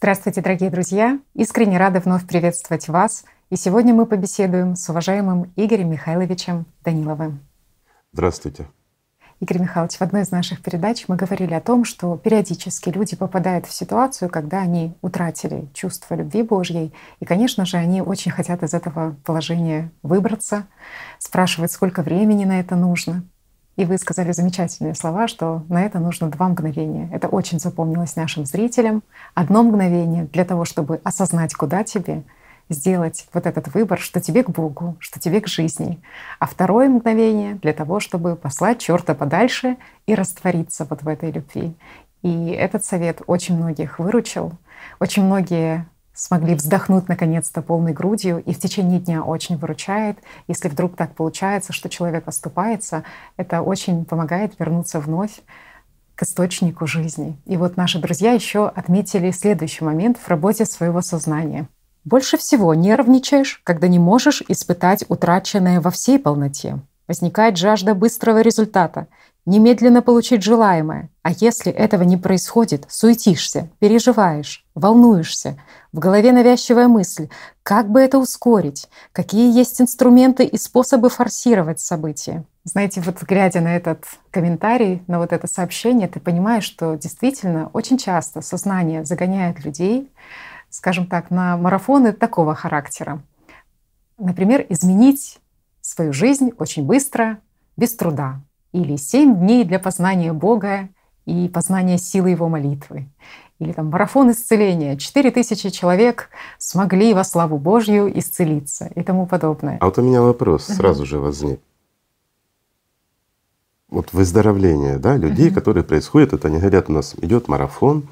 Здравствуйте, дорогие друзья! Искренне рада вновь приветствовать вас. И сегодня мы побеседуем с уважаемым Игорем Михайловичем Даниловым. Здравствуйте. Игорь Михайлович, в одной из наших передач мы говорили о том, что периодически люди попадают в ситуацию, когда они утратили чувство любви Божьей. И, конечно же, они очень хотят из этого положения выбраться, спрашивают, сколько времени на это нужно. И вы сказали замечательные слова, что на это нужно два мгновения. Это очень запомнилось нашим зрителям. Одно мгновение для того, чтобы осознать, куда тебе, сделать вот этот выбор, что тебе к Богу, что тебе к жизни. А второе мгновение для того, чтобы послать черта подальше и раствориться вот в этой любви. И этот совет очень многих выручил. Очень многие смогли вздохнуть наконец-то полной грудью и в течение дня очень выручает. Если вдруг так получается, что человек оступается, это очень помогает вернуться вновь к источнику жизни. И вот наши друзья еще отметили следующий момент в работе своего сознания. Больше всего нервничаешь, когда не можешь испытать утраченное во всей полноте. Возникает жажда быстрого результата, немедленно получить желаемое. А если этого не происходит, суетишься, переживаешь, волнуешься. В голове навязчивая мысль, как бы это ускорить, какие есть инструменты и способы форсировать события. Знаете, вот глядя на этот комментарий, на вот это сообщение, ты понимаешь, что действительно очень часто сознание загоняет людей скажем так, на марафоны такого характера. Например, изменить свою жизнь очень быстро, без труда. Или семь дней для познания Бога и познания силы Его молитвы. Или там марафон исцеления. Четыре тысячи человек смогли во славу Божью исцелиться и тому подобное. А вот у меня вопрос сразу же возник. Вот выздоровление да, людей, которые происходят, это они говорят, у нас идет марафон,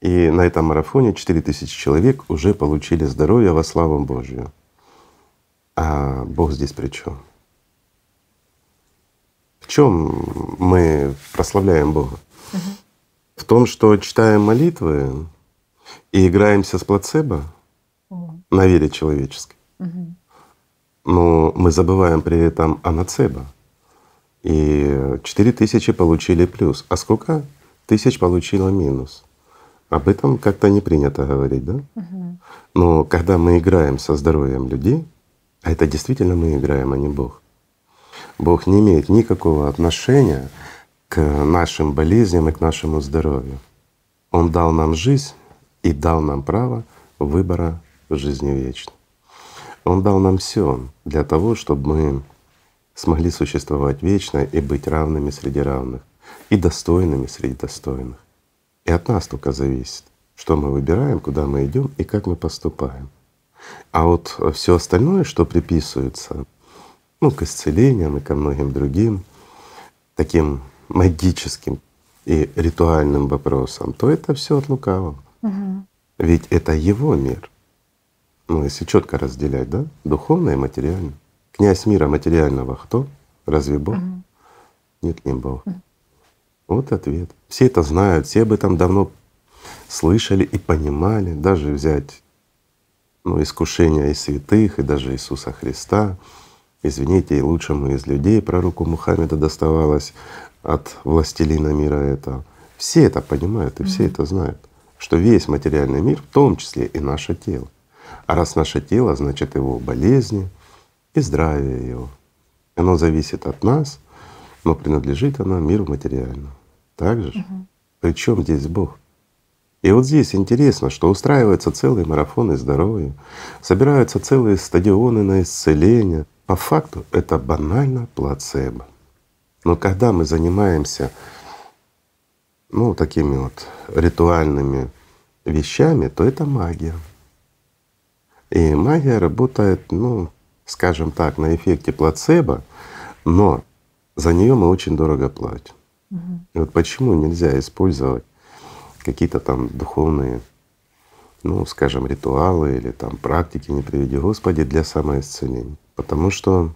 и на этом марафоне 4000 человек уже получили здоровье во славу Божью. А Бог здесь при чем? В чем мы прославляем Бога? Угу. В том, что читаем молитвы и играемся с плацебо угу. на вере человеческой. Угу. Но мы забываем при этом о нацебо. И четыре тысячи получили плюс. А сколько тысяч получило минус? Об этом как-то не принято говорить, да? Угу. Но когда мы играем со здоровьем людей, а это действительно мы играем, а не Бог. Бог не имеет никакого отношения к нашим болезням и к нашему здоровью. Он дал нам жизнь и дал нам право выбора в жизни вечной. Он дал нам все для того, чтобы мы смогли существовать вечно и быть равными среди равных и достойными среди достойных. И от нас только зависит, что мы выбираем, куда мы идем и как мы поступаем. А вот все остальное, что приписывается ну, к исцелениям и ко многим другим таким магическим и ритуальным вопросам, то это все от лукавого. Угу. Ведь это его мир. Ну, если четко разделять, да, духовное и материальное. Князь мира материального кто? Разве Бог? Угу. Нет, не Бог. Угу. Вот ответ. Все это знают, все об этом давно слышали и понимали. Даже взять ну, искушения и святых, и даже Иисуса Христа. Извините, и лучшему из людей пророку Мухаммеда доставалось от властелина мира этого. Все это понимают и все это знают, что весь материальный мир, в том числе и наше тело. А раз наше тело, значит его болезни и здравие его. Оно зависит от нас, но принадлежит оно миру материальному. Так же? Угу. Причем здесь Бог? И вот здесь интересно, что устраиваются целые марафоны здоровья, собираются целые стадионы на исцеление. По факту это банально плацебо. Но когда мы занимаемся ну, такими вот ритуальными вещами, то это магия. И магия работает, ну, скажем так, на эффекте плацебо, но за нее мы очень дорого платим. Угу. И вот почему нельзя использовать какие-то там духовные, ну, скажем, ритуалы или там практики, не приведи Господи, для самоисцеления. Потому что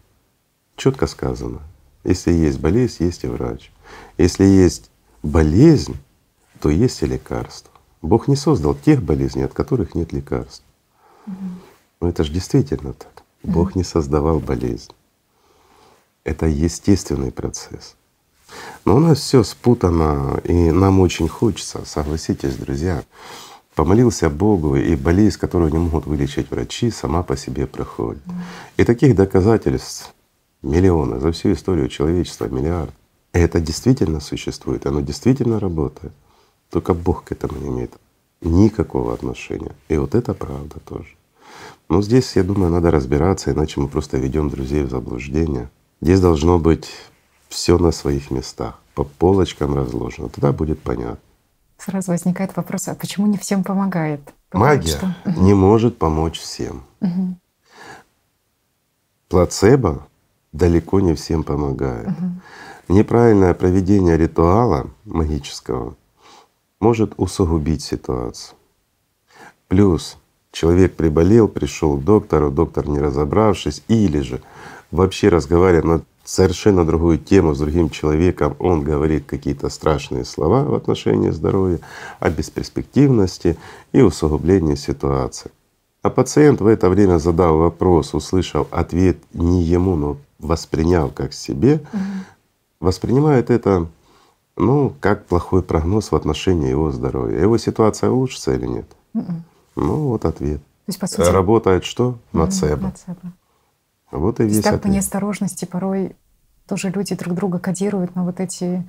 четко сказано, если есть болезнь, есть и врач. Если есть болезнь, то есть и лекарство. Бог не создал тех болезней, от которых нет лекарств. Угу. Ну это же действительно так. Бог не создавал болезнь. Это естественный процесс. Но у нас все спутано, и нам очень хочется, согласитесь, друзья, помолился Богу, и болезнь, которую не могут вылечить врачи, сама по себе проходит. И таких доказательств миллионы за всю историю человечества, миллиард. И это действительно существует, оно действительно работает. Только Бог к этому не имеет никакого отношения. И вот это правда тоже. Но здесь, я думаю, надо разбираться, иначе мы просто ведем друзей в заблуждение. Здесь должно быть все на своих местах, по полочкам разложено. Тогда будет понятно. Сразу возникает вопрос, а почему не всем помогает? Бывает, Магия что... не может помочь всем. Угу. Плацебо далеко не всем помогает. Угу. Неправильное проведение ритуала магического может усугубить ситуацию. Плюс человек приболел, пришел к доктору, доктор не разобравшись, или же вообще разговаривая на совершенно другую тему с другим человеком, он говорит какие-то страшные слова в отношении здоровья, о бесперспективности и усугублении ситуации. А пациент в это время задал вопрос, услышав ответ не ему, но воспринял как себе, угу. воспринимает это ну, как плохой прогноз в отношении его здоровья. Его ситуация улучшится или нет? Mm-mm. Ну, вот ответ. То есть, по сути, Работает что? Нацебо. Нацебо. Вот и весь так ответ. по неосторожности порой тоже люди друг друга кодируют на вот эти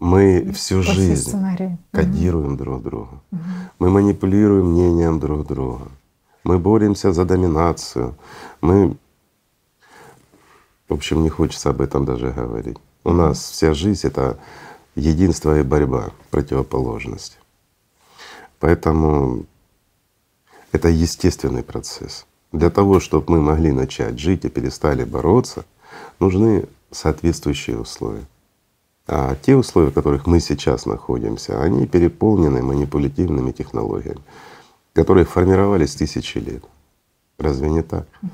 мы всю жизнь сценарии. кодируем угу. друг друга. Угу. Мы манипулируем мнением друг друга. Мы боремся за доминацию. Мы, в общем, не хочется об этом даже говорить. У нас вся жизнь это единство и борьба противоположности. Поэтому это естественный процесс. Для того, чтобы мы могли начать жить и перестали бороться, нужны соответствующие условия. А те условия, в которых мы сейчас находимся, они переполнены манипулятивными технологиями, которые формировались тысячи лет. Разве не так? Угу.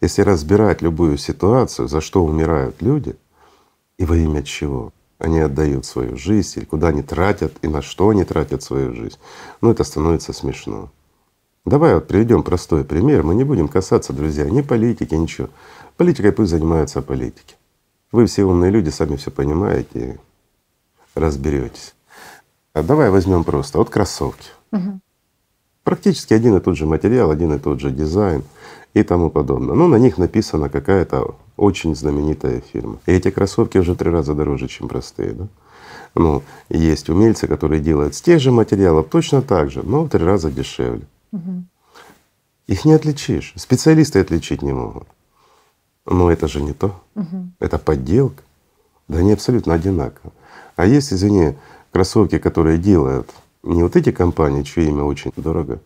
Если разбирать любую ситуацию, за что умирают люди и во имя чего они отдают свою жизнь, или куда они тратят и на что они тратят свою жизнь, ну это становится смешно. Давай вот приведем простой пример. Мы не будем касаться, друзья, ни политики, ничего. Политикой пусть занимаются политики. Вы все умные люди, сами все понимаете, разберетесь. А давай возьмем просто вот кроссовки. Угу. Практически один и тот же материал, один и тот же дизайн и тому подобное. Но на них написана какая-то очень знаменитая фирма. И эти кроссовки уже три раза дороже, чем простые. Да? Ну, есть умельцы, которые делают с тех же материалов точно так же, но в три раза дешевле. Угу. Их не отличишь. Специалисты отличить не могут. Но это же не то. Угу. Это подделка. Да они абсолютно одинаковые. А есть, извини, кроссовки, которые делают не вот эти компании, чье имя очень дорого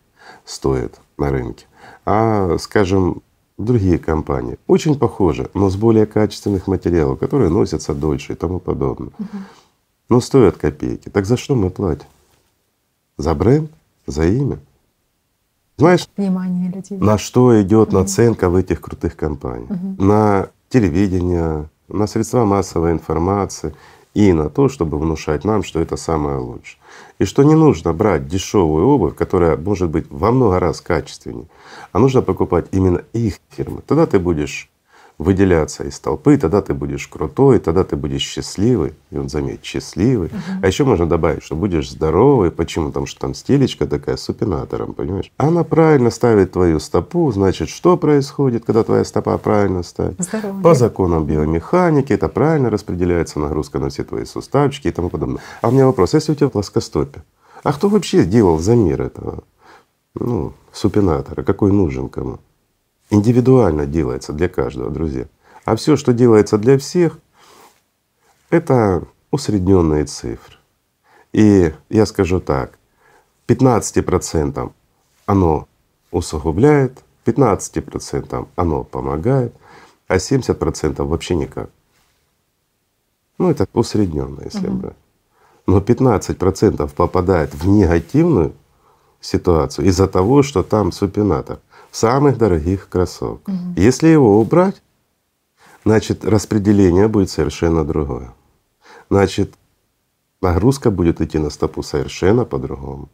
стоит на рынке, а, скажем, другие компании. Очень похожи, но с более качественных материалов, которые носятся дольше и тому подобное. Угу. Но стоят копейки. Так за что мы платим? За бренд? За имя? Знаешь, Внимание людей. на что идет наценка в этих крутых компаниях? Угу. На телевидение, на средства массовой информации и на то, чтобы внушать нам, что это самое лучшее. И что не нужно брать дешевую обувь, которая может быть во много раз качественнее, а нужно покупать именно их фирмы. Тогда ты будешь выделяться из толпы, тогда ты будешь крутой, тогда ты будешь счастливый. И вот заметь, счастливый. Uh-huh. А еще можно добавить, что будешь здоровый. Почему? Потому что там стелечка такая с супинатором, понимаешь? Она правильно ставит твою стопу. Значит, что происходит, когда твоя стопа правильно ставит? Здоровье. По законам биомеханики это правильно распределяется нагрузка на все твои суставчики и тому подобное. А у меня вопрос, если у тебя плоскостопие, а кто вообще делал замер этого? Ну, супинатора, какой нужен кому? Индивидуально делается для каждого, друзья. А все, что делается для всех, это усредненные цифры. И я скажу так, 15% оно усугубляет, 15% оно помогает, а 70% вообще никак. Ну, это усредненно, если угу. брать. Но 15% попадает в негативную ситуацию из-за того, что там супинатор самых дорогих кроссовках. Угу. Если его убрать, значит распределение будет совершенно другое. Значит, нагрузка будет идти на стопу совершенно по-другому.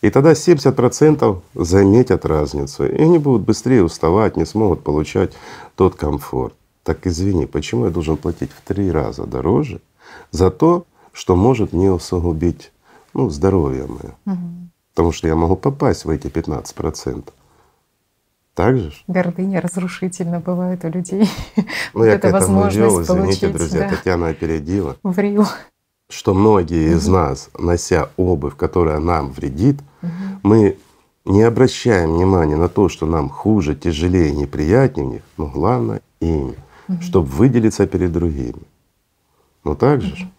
И тогда 70% заметят разницу, и они будут быстрее уставать, не смогут получать тот комфорт. Так извини, почему я должен платить в три раза дороже за то, что может мне усугубить ну, здоровье мое? Угу. Потому что я могу попасть в эти 15%. Так же? Гордыня разрушительно бывает у людей. Ну, вот я к этому вел, извините, друзья, да. Татьяна опередила. В Рио. Что многие угу. из нас, нося обувь, которая нам вредит, угу. мы не обращаем внимания на то, что нам хуже, тяжелее, неприятнее в них, но главное ими, угу. чтобы выделиться перед другими. Ну так же? Угу.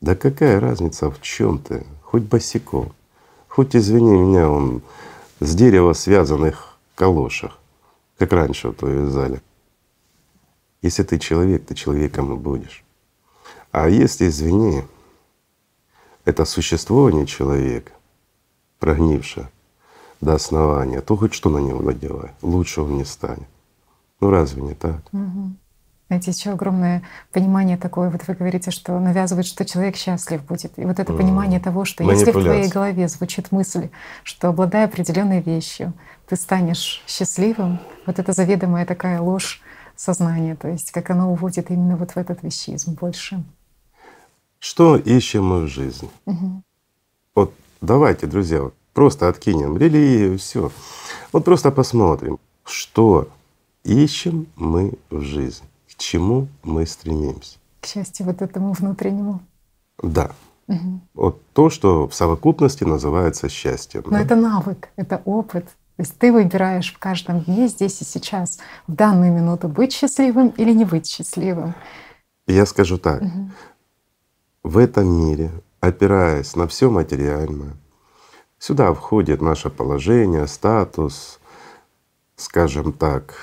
Да какая разница в чем ты? Хоть босиком, хоть извини меня, он с дерева связанных калошах, как раньше вот вязали. Если ты человек, ты человеком и будешь. А если, извини, это существо, а не человек, прогнившее до основания, то хоть что на него надевай, лучше он не станет. Ну разве не так? Угу. Знаете, еще огромное понимание такое, вот вы говорите, что навязывают, что человек счастлив будет. И вот это понимание того, что если в твоей голове звучит мысль, что обладая определенной вещью, ты станешь счастливым, вот это заведомая такая ложь сознания, то есть как оно уводит именно вот в этот вещизм больше. Что ищем мы в жизни? Угу. Вот давайте, друзья, вот просто откинем религию, все. Вот просто посмотрим, что ищем мы в жизни чему мы стремимся. К счастью, вот этому внутреннему. Да. Угу. Вот то, что в совокупности называется счастьем. Но да? это навык, это опыт. То есть ты выбираешь в каждом дне, здесь и сейчас, в данную минуту быть счастливым или не быть счастливым. Я скажу так. Угу. В этом мире, опираясь на все материальное, сюда входит наше положение, статус, скажем так,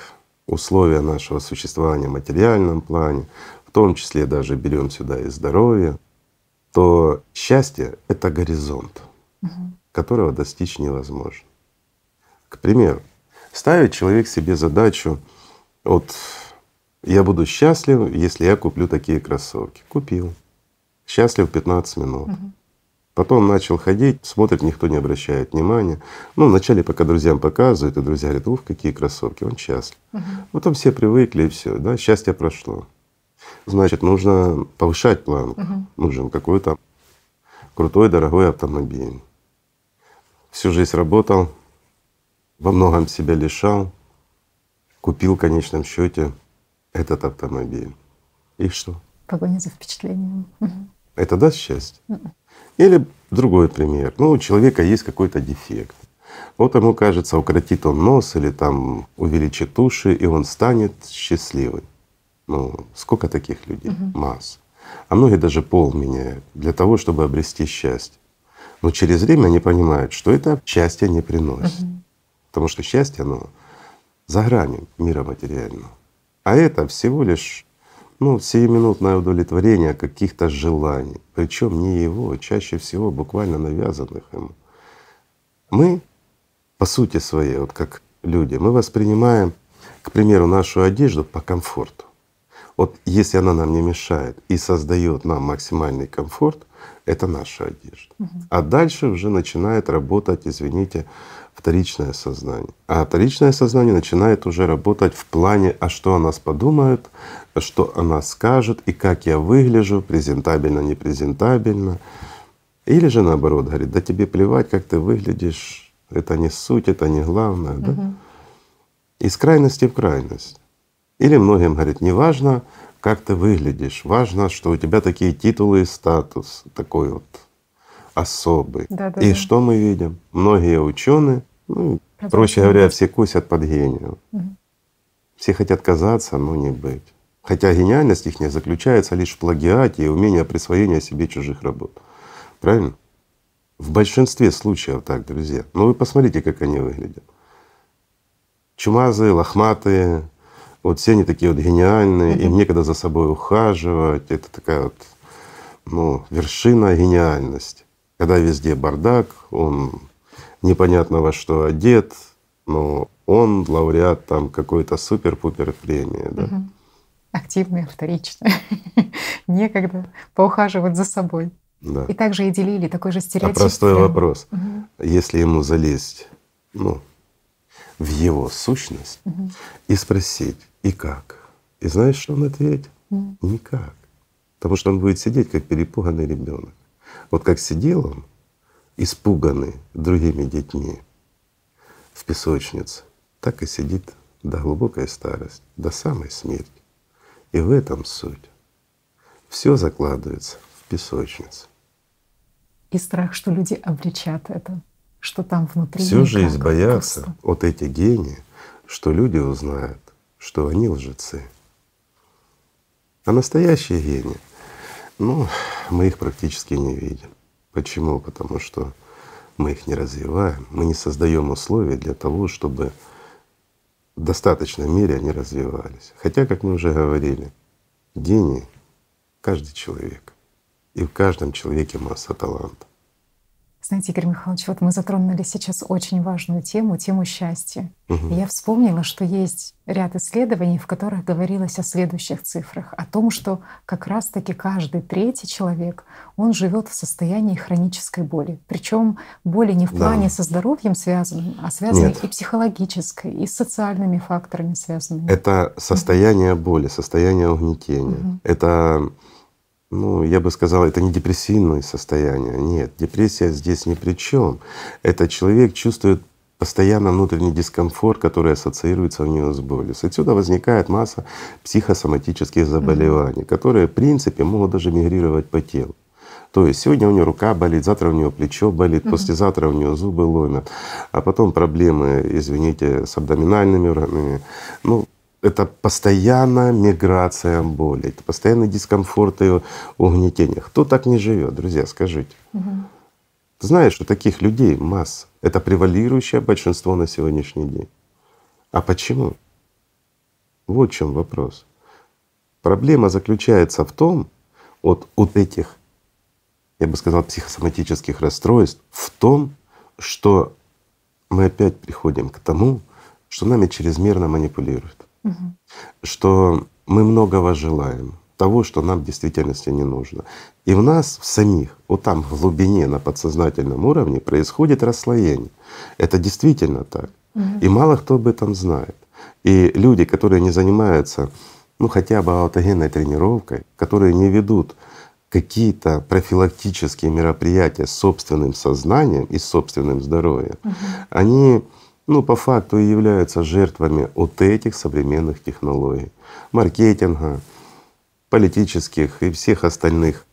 условия нашего существования в материальном плане, в том числе даже берем сюда и здоровье, то счастье — это горизонт, угу. которого достичь невозможно. К примеру, ставит человек себе задачу, вот я буду счастлив, если я куплю такие кроссовки. Купил. Счастлив 15 минут. Угу. Потом начал ходить, смотрит, никто не обращает внимания. Ну, вначале пока друзьям показывают, и друзья говорят, ух, какие кроссовки, он счастлив. Угу. Потом все привыкли, и все, да, счастье прошло. Значит, нужно повышать планку, угу. нужен какой-то крутой, дорогой автомобиль. Всю жизнь работал, во многом себя лишал, купил в конечном счете этот автомобиль. И что? Погоня за впечатлением. Это даст счастье? Угу. Или другой пример. Ну, у человека есть какой-то дефект. Вот ему кажется, укоротит он нос или там увеличит уши, и он станет счастливым. Ну, сколько таких людей? Угу. Масса. А многие даже пол меняют для того, чтобы обрести счастье. Но через время они понимают, что это счастье не приносит. Угу. Потому что счастье, оно за гранью мира материального. А это всего лишь ну, сиюминутное удовлетворение каких-то желаний, причем не его, чаще всего буквально навязанных ему. Мы, по сути своей, вот как люди, мы воспринимаем, к примеру, нашу одежду по комфорту. Вот если она нам не мешает и создает нам максимальный комфорт, это наша одежда. Угу. А дальше уже начинает работать, извините, вторичное сознание. А вторичное сознание начинает уже работать в плане, а что о нас подумают, что она скажет и как я выгляжу, презентабельно, непрезентабельно. Или же наоборот говорит, да тебе плевать, как ты выглядишь, это не суть, это не главное. Угу. Да? Из крайности в крайность. Или многим говорит, не важно, как ты выглядишь, важно, что у тебя такие титулы и статус такой вот особый. Да, да, и да. что мы видим? Многие ученые, ну, проще говоря, все косят под гением. Угу. Все хотят казаться, но не быть. Хотя гениальность их не заключается лишь в плагиате и умении присвоения себе чужих работ. Правильно? В большинстве случаев так, друзья. Но вы посмотрите, как они выглядят. Чумазые, лохматые, вот все они такие вот гениальные, им некогда за собой ухаживать. Это такая вот ну, вершина гениальности. Когда везде бардак, он непонятно во что одет, но он лауреат там какой-то супер-пупер премии. Да? Угу активные, вторичные. Некогда поухаживать за собой. Да. И также и делили такой же стереотип. А простой вопрос. Угу. Если ему залезть ну, в его сущность угу. и спросить, и как? И знаешь, что он ответит? Угу. Никак. Потому что он будет сидеть, как перепуганный ребенок. Вот как сидел он испуганный другими детьми в песочнице, так и сидит до глубокой старости, до самой смерти. И в этом суть. Все закладывается в песочнице. И страх, что люди обличат это, что там внутри. Всю жизнь боятся пусто. от этих гениев, что люди узнают, что они лжецы. А настоящие гении, ну, мы их практически не видим. Почему? Потому что мы их не развиваем, мы не создаем условия для того, чтобы в достаточной мере они развивались. Хотя, как мы уже говорили, гений — каждый человек. И в каждом человеке масса таланта. Знаете, Игорь Михайлович, вот мы затронули сейчас очень важную тему, тему счастья. Угу. И я вспомнила, что есть ряд исследований, в которых говорилось о следующих цифрах, о том, что как раз-таки каждый третий человек, он живет в состоянии хронической боли. Причем боли не в плане да. со здоровьем связанной, а связанной и психологической, и с социальными факторами связанными. Это состояние угу. боли, состояние угнетения. Угу. Это ну, я бы сказал, это не депрессивное состояние. Нет, депрессия здесь ни при чем. Это человек чувствует постоянно внутренний дискомфорт, который ассоциируется у него с болью. Отсюда возникает масса психосоматических заболеваний, которые в принципе могут даже мигрировать по телу. То есть сегодня у него рука болит, завтра у него плечо болит, mm послезавтра у него зубы ломят, а потом проблемы, извините, с абдоминальными органами. Ну, это постоянная миграция боли, это постоянный дискомфорт и угнетение. Кто так не живет, друзья, скажите? Угу. Ты знаешь, что таких людей масса. Это превалирующее большинство на сегодняшний день. А почему? Вот в чем вопрос. Проблема заключается в том, вот, вот этих, я бы сказал, психосоматических расстройств, в том, что мы опять приходим к тому, что нами чрезмерно манипулируют угу. что мы многого желаем, того, что нам в действительности не нужно. И в нас в самих, вот там в глубине, на подсознательном уровне происходит расслоение. Это действительно так. Угу. И мало кто об этом знает. И люди, которые не занимаются ну хотя бы аутогенной тренировкой, которые не ведут какие-то профилактические мероприятия с собственным сознанием и собственным здоровьем, угу. они ну, по факту и являются жертвами вот этих современных технологий, маркетинга, политических и всех остальных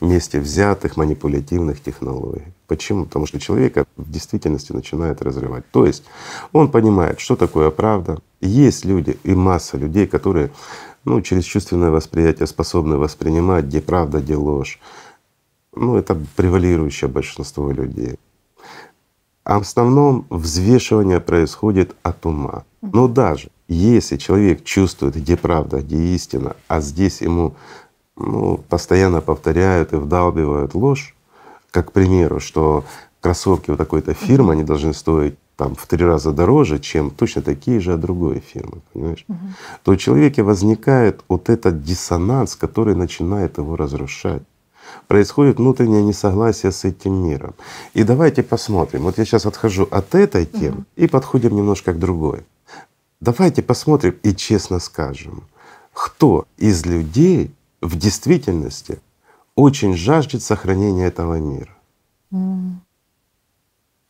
вместе взятых манипулятивных технологий. Почему? Потому что человека в действительности начинает разрывать. То есть он понимает, что такое правда. Есть люди и масса людей, которые ну, через чувственное восприятие способны воспринимать, где правда, где ложь. Ну, это превалирующее большинство людей. А в основном взвешивание происходит от ума. Но даже если человек чувствует, где правда, где истина, а здесь ему ну, постоянно повторяют и вдалбивают ложь, как к примеру, что кроссовки у такой-то фирмы, они должны стоить там в три раза дороже, чем точно такие же от другой фирмы, понимаешь? Угу. То у человека возникает вот этот диссонанс, который начинает его разрушать происходит внутреннее несогласие с этим миром. И давайте посмотрим. Вот я сейчас отхожу от этой темы угу. и подходим немножко к другой. Давайте посмотрим и честно скажем, кто из людей в действительности очень жаждет сохранения этого мира. Mm.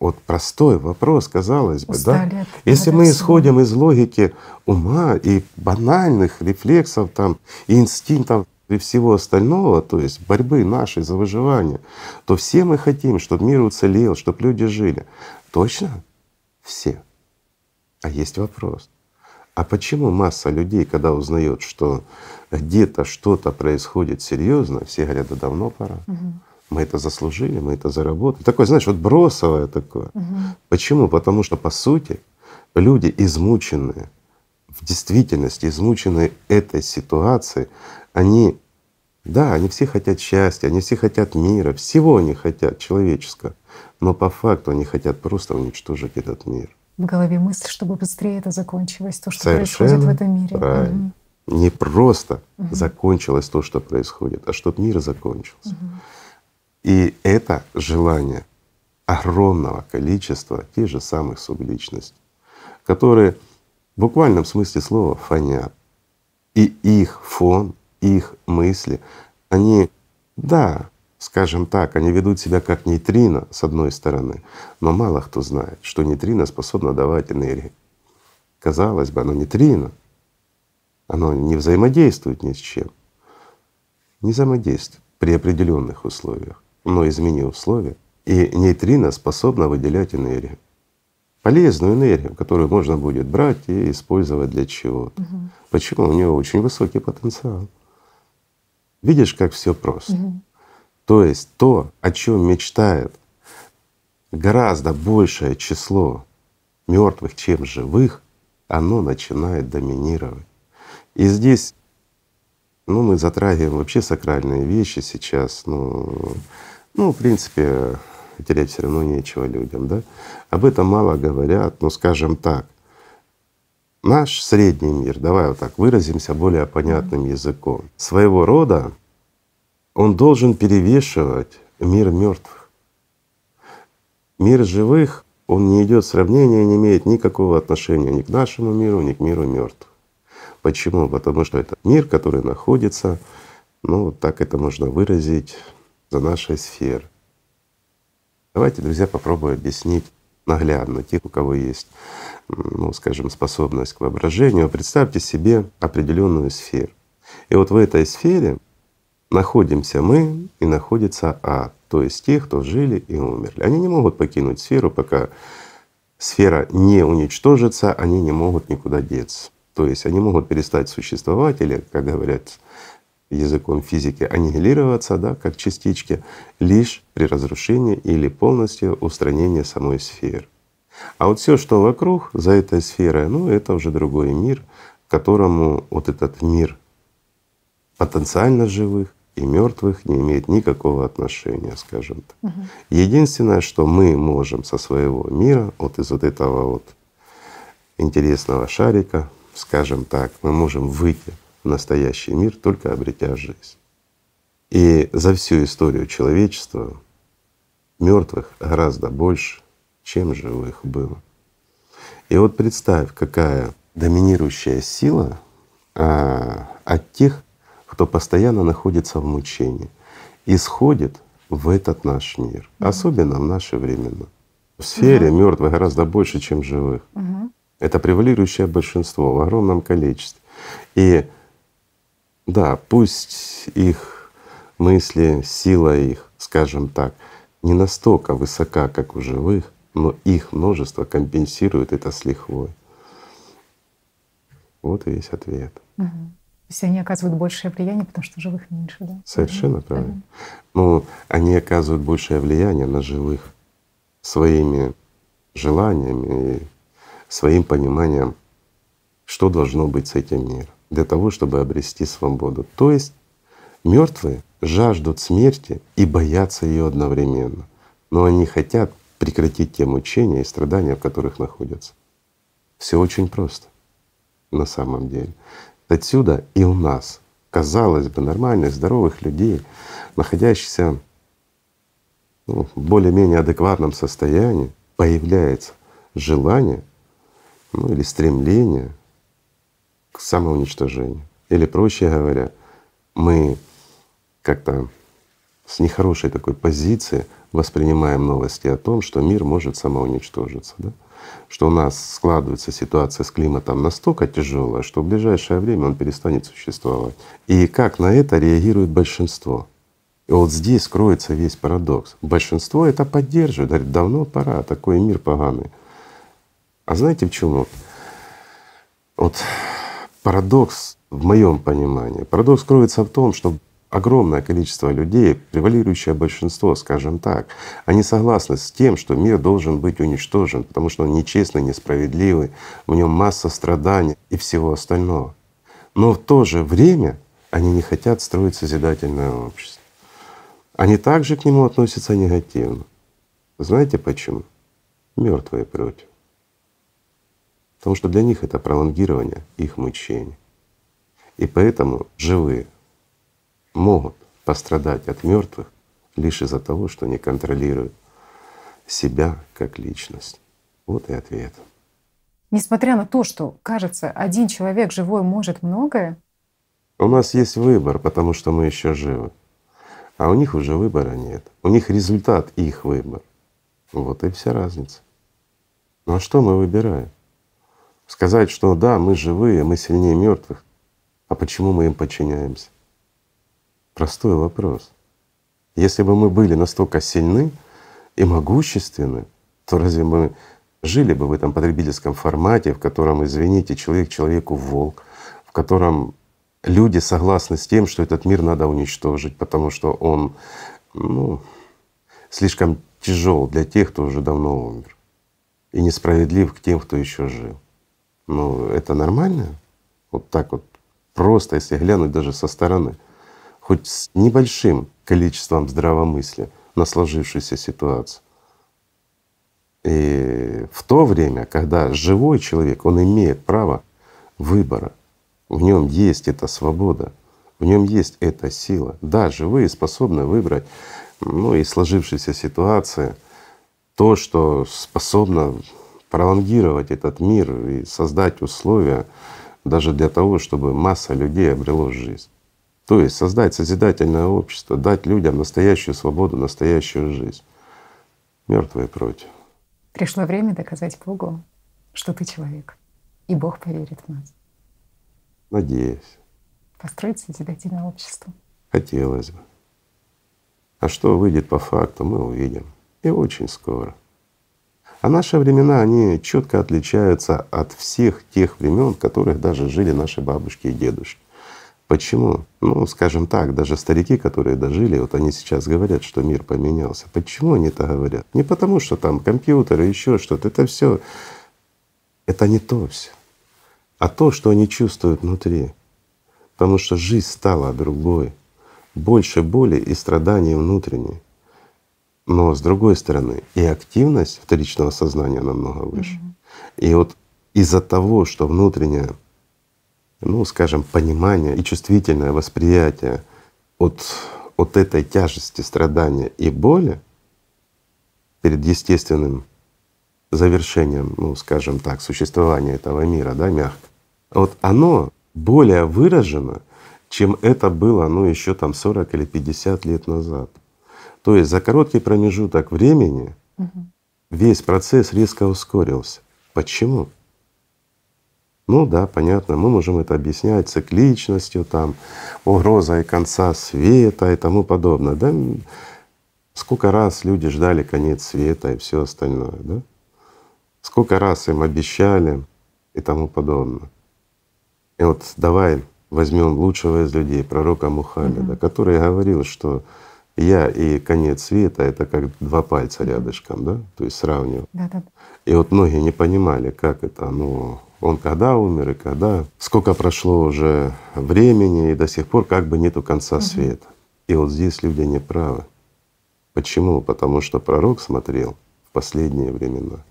Вот простой вопрос, казалось бы, Устали да? Если мы исходим из логики ума и банальных рефлексов там, и инстинктов и всего остального, то есть борьбы нашей за выживание, то все мы хотим, чтобы мир уцелел, чтобы люди жили. Точно? Все. А есть вопрос. А почему масса людей, когда узнает, что где-то что-то происходит серьезно, все говорят, да давно пора. Угу. Мы это заслужили, мы это заработали. Такое, знаешь, вот бросовое такое. Угу. Почему? Потому что по сути люди измученные, в действительности измученные этой ситуацией, они, да, они все хотят счастья, они все хотят мира, всего они хотят человеческого, но по факту они хотят просто уничтожить этот мир. В голове мысль, чтобы быстрее это закончилось, то, что Совершенно происходит в этом мире. Правильно. Угу. Не просто угу. закончилось то, что происходит, а чтобы мир закончился. Угу. И это желание огромного количества тех же самых субличностей, которые в буквальном смысле слова фонят. И их фон их мысли, они, да, скажем так, они ведут себя как нейтрино с одной стороны, но мало кто знает, что нейтрино способно давать энергию. Казалось бы, оно нейтрино, оно не взаимодействует ни с чем. Не взаимодействует при определенных условиях, но измени условия, и нейтрино способно выделять энергию. Полезную энергию, которую можно будет брать и использовать для чего-то. Угу. Почему? У нее очень высокий потенциал. Видишь, как все просто. Угу. То есть то, о чем мечтает гораздо большее число мертвых, чем живых, оно начинает доминировать. И здесь ну, мы затрагиваем вообще сакральные вещи сейчас. Ну, ну, в принципе, терять все равно нечего людям, да. Об этом мало говорят, но скажем так, наш средний мир, давай вот так выразимся более понятным языком, своего рода он должен перевешивать мир мертвых. Мир живых, он не идет сравнения, не имеет никакого отношения ни к нашему миру, ни к миру мертвых. Почему? Потому что это мир, который находится, ну вот так это можно выразить, за нашей сферой. Давайте, друзья, попробуем объяснить наглядно тех, у кого есть, ну, скажем, способность к воображению. Представьте себе определенную сферу. И вот в этой сфере находимся мы и находится ад, то есть те, кто жили и умерли. Они не могут покинуть сферу, пока сфера не уничтожится, они не могут никуда деться. То есть они могут перестать существовать или, как говорят языком физики, аннигилироваться, да, как частички, лишь при разрушении или полностью устранении самой сферы. А вот все, что вокруг, за этой сферой, ну это уже другой мир, которому вот этот мир потенциально живых и мертвых не имеет никакого отношения, скажем так. Угу. Единственное, что мы можем со своего мира, вот из вот этого вот интересного шарика, скажем так, мы можем выйти в настоящий мир, только обретя жизнь. И за всю историю человечества мертвых гораздо больше, чем живых было. И вот представь, какая доминирующая сила а, от тех, кто постоянно находится в мучении, исходит в этот наш мир, mm особенно в наше времена. В сфере mm мертвых гораздо больше, чем живых. mm Это превалирующее большинство в огромном количестве. И да, пусть их мысли, сила их, скажем так, не настолько высока, как у живых, но их множество компенсирует это с лихвой. Вот и весь ответ. Угу. То есть они оказывают большее влияние, потому что живых меньше, да? Совершенно угу. правильно. Ну, они оказывают большее влияние на живых своими желаниями и своим пониманием, что должно быть с этим миром для того, чтобы обрести свободу. То есть мертвые жаждут смерти и боятся ее одновременно, но они хотят прекратить те мучения и страдания, в которых находятся. Все очень просто на самом деле. Отсюда и у нас, казалось бы, нормальных, здоровых людей, находящихся ну, в более-менее адекватном состоянии, появляется желание ну, или стремление к самоуничтожению. Или проще говоря, мы как-то с нехорошей такой позиции воспринимаем новости о том, что мир может самоуничтожиться, да? что у нас складывается ситуация с климатом настолько тяжелая, что в ближайшее время он перестанет существовать. И как на это реагирует большинство? И вот здесь кроется весь парадокс. Большинство это поддерживает, говорит, давно пора, такой мир поганый. А знаете почему? Вот парадокс в моем понимании, парадокс кроется в том, что огромное количество людей, превалирующее большинство, скажем так, они согласны с тем, что мир должен быть уничтожен, потому что он нечестный, несправедливый, в нем масса страданий и всего остального. Но в то же время они не хотят строить созидательное общество. Они также к нему относятся негативно. Знаете почему? Мертвые против. Потому что для них это пролонгирование их мучений. И поэтому живые могут пострадать от мертвых лишь из-за того, что не контролируют себя как личность. Вот и ответ. Несмотря на то, что, кажется, один человек живой может многое. У нас есть выбор, потому что мы еще живы. А у них уже выбора нет. У них результат их выбор. Вот и вся разница. Ну а что мы выбираем? Сказать, что да, мы живые, мы сильнее мертвых, а почему мы им подчиняемся? Простой вопрос. Если бы мы были настолько сильны и могущественны, то разве мы жили бы в этом потребительском формате, в котором, извините, человек человеку волк, в котором люди согласны с тем, что этот мир надо уничтожить, потому что он ну, слишком тяжел для тех, кто уже давно умер, и несправедлив к тем, кто еще жил. Ну, это нормально? Вот так вот просто, если глянуть даже со стороны, хоть с небольшим количеством здравомыслия на сложившуюся ситуацию. И в то время, когда живой человек, он имеет право выбора, в нем есть эта свобода, в нем есть эта сила. Да, живые способны выбрать, ну и сложившейся ситуации, то, что способно пролонгировать этот мир и создать условия даже для того, чтобы масса людей обрело жизнь. То есть создать созидательное общество, дать людям настоящую свободу, настоящую жизнь. Мертвые против. Пришло время доказать Богу, что ты человек, и Бог поверит в нас. Надеюсь. Построить созидательное общество. Хотелось бы. А что выйдет по факту, мы увидим. И очень скоро. А наши времена, они четко отличаются от всех тех времен, в которых даже жили наши бабушки и дедушки. Почему? Ну, скажем так, даже старики, которые дожили, вот они сейчас говорят, что мир поменялся. Почему они это говорят? Не потому, что там компьютеры, еще что-то. Это все, это не то все, а то, что они чувствуют внутри. Потому что жизнь стала другой, больше боли и страданий внутренней. Но с другой стороны, и активность вторичного сознания намного выше. Mm-hmm. И вот из-за того, что внутренняя ну, скажем, понимание и чувствительное восприятие от, от этой тяжести страдания и боли перед естественным завершением, ну, скажем так, существования этого мира, да, мягко, вот оно более выражено, чем это было, ну, еще там 40 или 50 лет назад. То есть за короткий промежуток времени угу. весь процесс резко ускорился. Почему? Ну да, понятно, мы можем это объяснять цикличностью, там, угрозой конца света и тому подобное. Да? Сколько раз люди ждали конец света и все остальное, да? Сколько раз им обещали и тому подобное. И вот давай возьмем лучшего из людей, пророка Мухаммеда, mm-hmm. который говорил, что я и конец света — это как два пальца рядышком, да, то есть сравнивал. Да-да. И вот многие не понимали, как это, ну, он когда умер и когда, сколько прошло уже времени, и до сих пор как бы нету конца света. И вот здесь люди не правы. Почему? Потому что пророк смотрел в последние времена.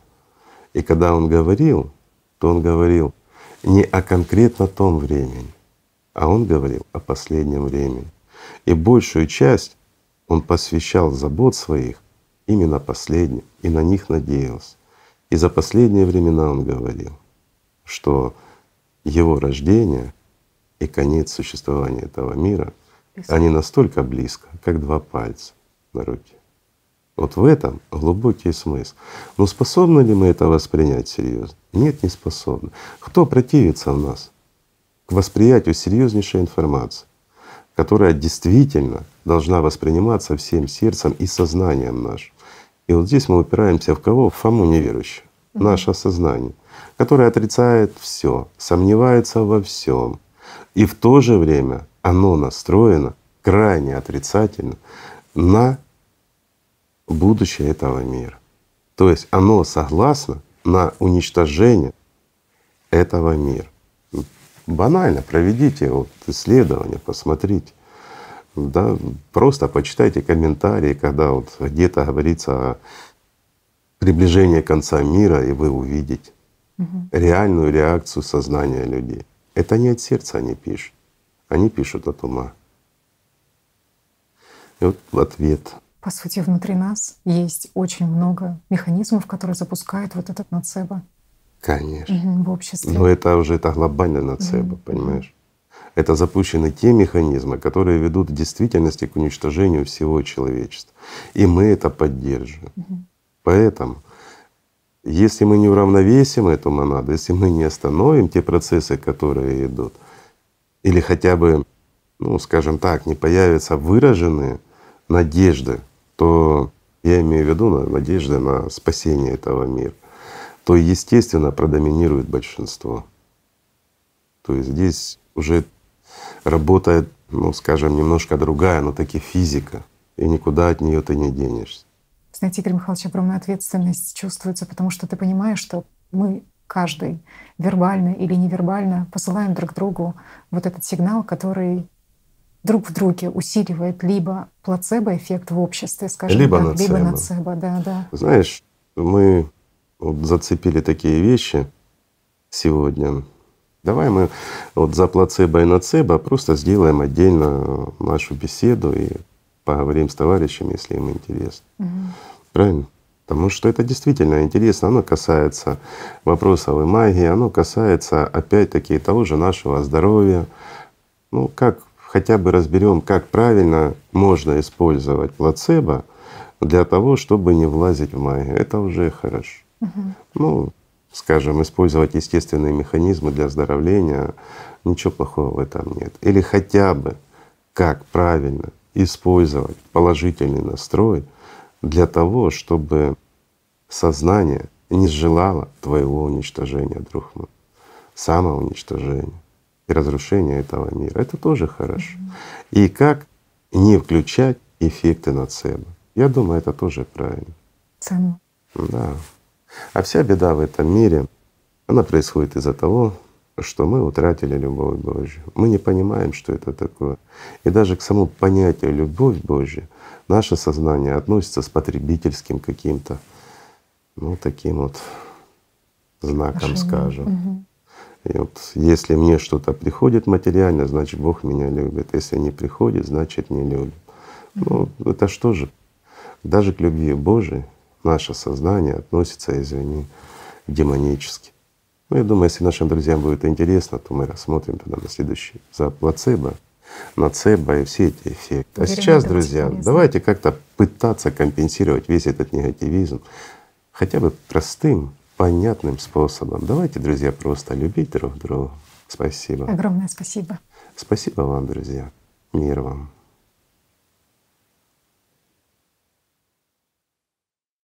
И когда он говорил, то он говорил не о конкретно том времени, а он говорил о последнем времени. И большую часть он посвящал забот своих именно последним, и на них надеялся. И за последние времена он говорил что его рождение и конец существования этого мира, они настолько близко, как два пальца на руке. Вот в этом глубокий смысл. Но способны ли мы это воспринять серьезно? Нет, не способны. Кто противится в нас к восприятию серьезнейшей информации, которая действительно должна восприниматься всем сердцем и сознанием нашим? И вот здесь мы упираемся в кого? В Фому неверующего, наше сознание которое отрицает все, сомневается во всем. И в то же время оно настроено крайне отрицательно на будущее этого мира. То есть оно согласно на уничтожение этого мира. Банально проведите вот исследование, посмотрите. Да, просто почитайте комментарии, когда вот где-то говорится о приближении конца мира, и вы увидите угу. реальную реакцию сознания людей. Это не от сердца они пишут, они пишут от ума. И вот ответ. По сути, внутри нас есть очень много механизмов, которые запускают вот этот нацеба. Конечно. Угу, в обществе. Но это уже это глобальная нацеба, угу. понимаешь? это запущены те механизмы, которые ведут в действительности к уничтожению всего человечества. И мы это поддерживаем. Угу. Поэтому, если мы не уравновесим эту монаду, если мы не остановим те процессы, которые идут, или хотя бы, ну, скажем так, не появятся выраженные надежды, то я имею в виду надежды на спасение этого мира, то естественно продоминирует большинство. То есть здесь уже работает, ну скажем, немножко другая, но таки физика, и никуда от нее ты не денешься. Знаете, Игорь Михайлович, огромная ответственность чувствуется, потому что ты понимаешь, что мы каждый вербально или невербально посылаем друг другу вот этот сигнал, который друг в друге усиливает либо плацебо-эффект в обществе, скажем либо так, нацебо. либо нацебо, да, да. Знаешь, мы вот зацепили такие вещи сегодня. Давай мы вот за плацебо и нацебо просто сделаем отдельно нашу беседу и поговорим с товарищами, если им интересно. Угу. Правильно? Потому что это действительно интересно. Оно касается вопросов и магии, оно касается опять-таки того же нашего здоровья. Ну, как хотя бы разберем, как правильно можно использовать плацебо для того, чтобы не влазить в магию. Это уже хорошо. Угу. Ну, скажем, использовать естественные механизмы для оздоровления, ничего плохого в этом нет. Или хотя бы как правильно использовать положительный настрой для того, чтобы сознание не желало твоего уничтожения, друг мой, самоуничтожения и разрушения этого мира. Это тоже хорошо. И как не включать эффекты нацебо. Я думаю, это тоже правильно. Ценно. Да. А вся беда в этом мире, она происходит из-за того, что мы утратили любовь Божью. Мы не понимаем, что это такое. И даже к самому понятию любовь Божья наше сознание относится с потребительским каким-то, ну таким вот знаком, Ошибка. скажем. Угу. И вот если мне что-то приходит материально, значит Бог меня любит. Если не приходит, значит не любит. Ну это что же? Даже к любви Божией наше сознание относится, извини, демонически. Ну, я думаю, если нашим друзьям будет интересно, то мы рассмотрим тогда на следующий за плацебо, нацебо и все эти эффекты. А сейчас, друзья, давайте как-то пытаться компенсировать весь этот негативизм хотя бы простым, понятным способом. Давайте, друзья, просто любить друг друга. Спасибо. Огромное спасибо. Спасибо вам, друзья. Мир вам.